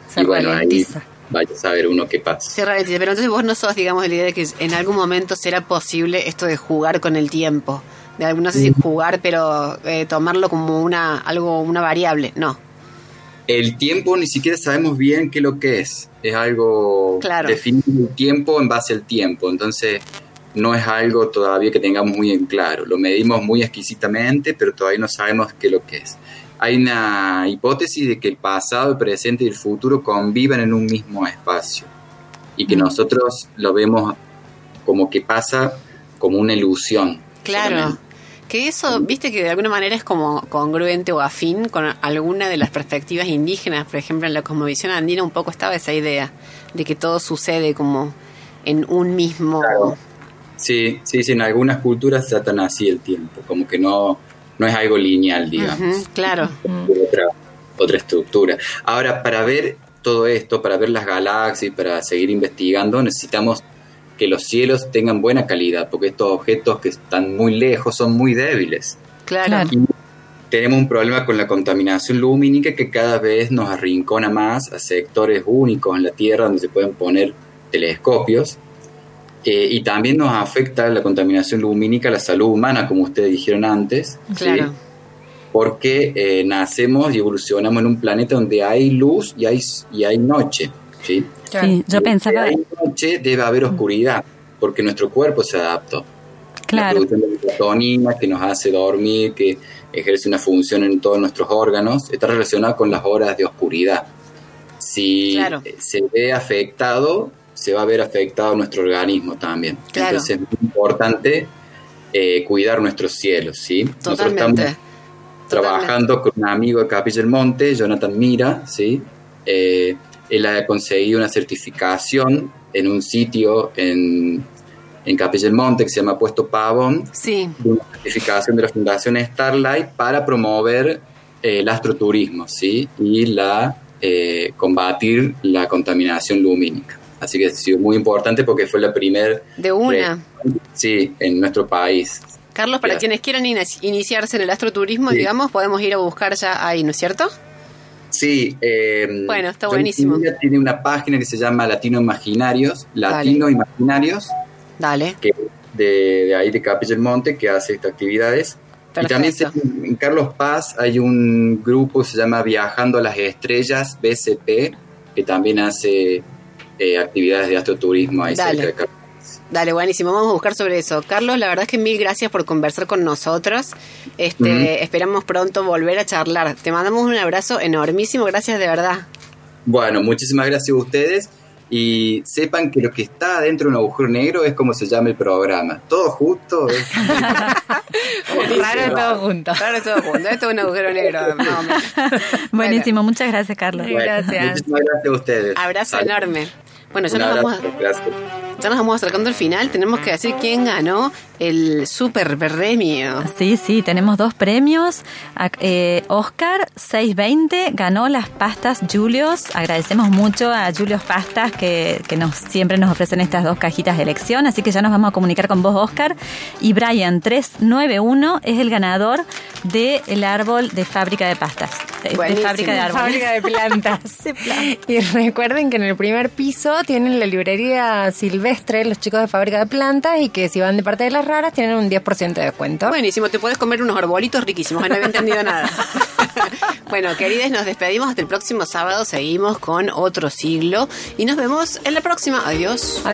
Se y bueno, ahí vaya a saber uno qué pasa. Se ralentiza, pero entonces vos no sos, digamos, la idea de que en algún momento será posible esto de jugar con el tiempo. De algún, no sé si jugar, pero eh, tomarlo como una algo una variable. No. el tiempo ni siquiera sabemos bien qué es lo que es. Es algo Claro. definir el tiempo en base al tiempo. Entonces, no es algo todavía que tengamos muy en claro. Lo medimos muy exquisitamente, pero todavía no sabemos qué es lo que es. Hay una hipótesis de que el pasado, el presente y el futuro conviven en un mismo espacio y que nosotros lo vemos como que pasa como una ilusión. Claro. solamente. Que eso, viste que de alguna manera es como congruente o afín con alguna de las perspectivas indígenas. Por ejemplo, en la cosmovisión andina un poco estaba esa idea de que todo sucede como en un mismo... Claro. Sí, sí, sí, en algunas culturas tratan así el tiempo, como que no, no es algo lineal, digamos. Claro. otra, otra estructura. Ahora, para ver todo esto, para ver las galaxias, para seguir investigando, necesitamos que los cielos tengan buena calidad, porque estos objetos que están muy lejos son muy débiles. Claro. Claro. Y tenemos un problema con la contaminación lumínica que cada vez nos arrincona más a sectores únicos en la Tierra donde se pueden poner telescopios. Eh, y también nos afecta la contaminación lumínica a la salud humana, como ustedes dijeron antes. ¿sí? Claro. porque eh, nacemos y evolucionamos en un planeta donde hay luz y hay, y hay noche. ¿sí? Sí, yo Y pensaba, hay noche debe haber oscuridad, porque nuestro cuerpo se adaptó. La claro, producción de melatonina que nos hace dormir, que ejerce una función en todos nuestros órganos, está relacionada con las horas de oscuridad. Si Claro. se ve afectado, se va a ver afectado nuestro organismo también. Claro. Entonces es muy importante eh, cuidar nuestros cielos, ¿sí? Nosotros Totalmente. estamos trabajando con un amigo de Capilla del Monte, Jonathan Mira, ¿sí? Eh, él ha conseguido una certificación en un sitio en, en Capilla del Monte que se llama Puesto Pavón, Sí. una certificación de la Fundación Starlight para promover eh, el astroturismo, ¿sí? Y la eh, combatir la contaminación lumínica. Así que ha sido muy importante porque fue la primera De una. sí, en nuestro país. Carlos, para Ya. quienes quieran inici- iniciarse en el astroturismo, Sí. digamos, podemos ir a buscar ya ahí, ¿no es cierto? Sí, eh, Bueno, está buenísimo. Tiene una página que se llama Latino Imaginarios, Dale. Latino Imaginarios, Dale. que de, de ahí de Capilla del Monte, que hace estas actividades. Y también se- en Carlos Paz hay un grupo que se llama Viajando a las Estrellas, BCP, que también hace eh, actividades de astroturismo ahí Dale. cerca de Carlos. Dale, buenísimo. Vamos a buscar sobre eso. Carlos, la verdad es que mil gracias por conversar con nosotros. Este. Esperamos pronto volver a charlar. Te mandamos un abrazo enormísimo. Gracias de verdad. Bueno, muchísimas gracias a ustedes y sepan que lo que está dentro de un agujero negro es como se llama el programa. Todo justo. es- Raro todo junto. Claro, todo junto. Esto es un agujero negro. Buenísimo, muchas gracias, Carlos. Sí. Gracias. Muchísimas gracias a ustedes. Abrazo Salud. enorme. Bueno, ya nos, vamos, gracias. ya nos vamos acercando al final. Tenemos que decir quién ganó el super premio. Sí, sí, tenemos dos premios. Eh, Oscar 620 ganó las pastas Julios. Agradecemos mucho a Julios Pastas que, que nos siempre nos ofrecen estas dos cajitas de elección. Así que ya nos vamos a comunicar con vos, Oscar. Y Brian 391 es el ganador del árbol de fábrica de pastas. De, de fábrica de árboles. Fábrica de plantas. y recuerden que en el primer piso tienen la librería silvestre, los chicos de Fábrica de Plantas, y que si van de parte de las raras tienen un 10% de descuento. Buenísimo, te puedes comer unos arbolitos riquísimos, no había entendido nada. bueno, queridas, nos despedimos hasta el próximo sábado, seguimos con otro siglo y nos vemos en la próxima. Adiós.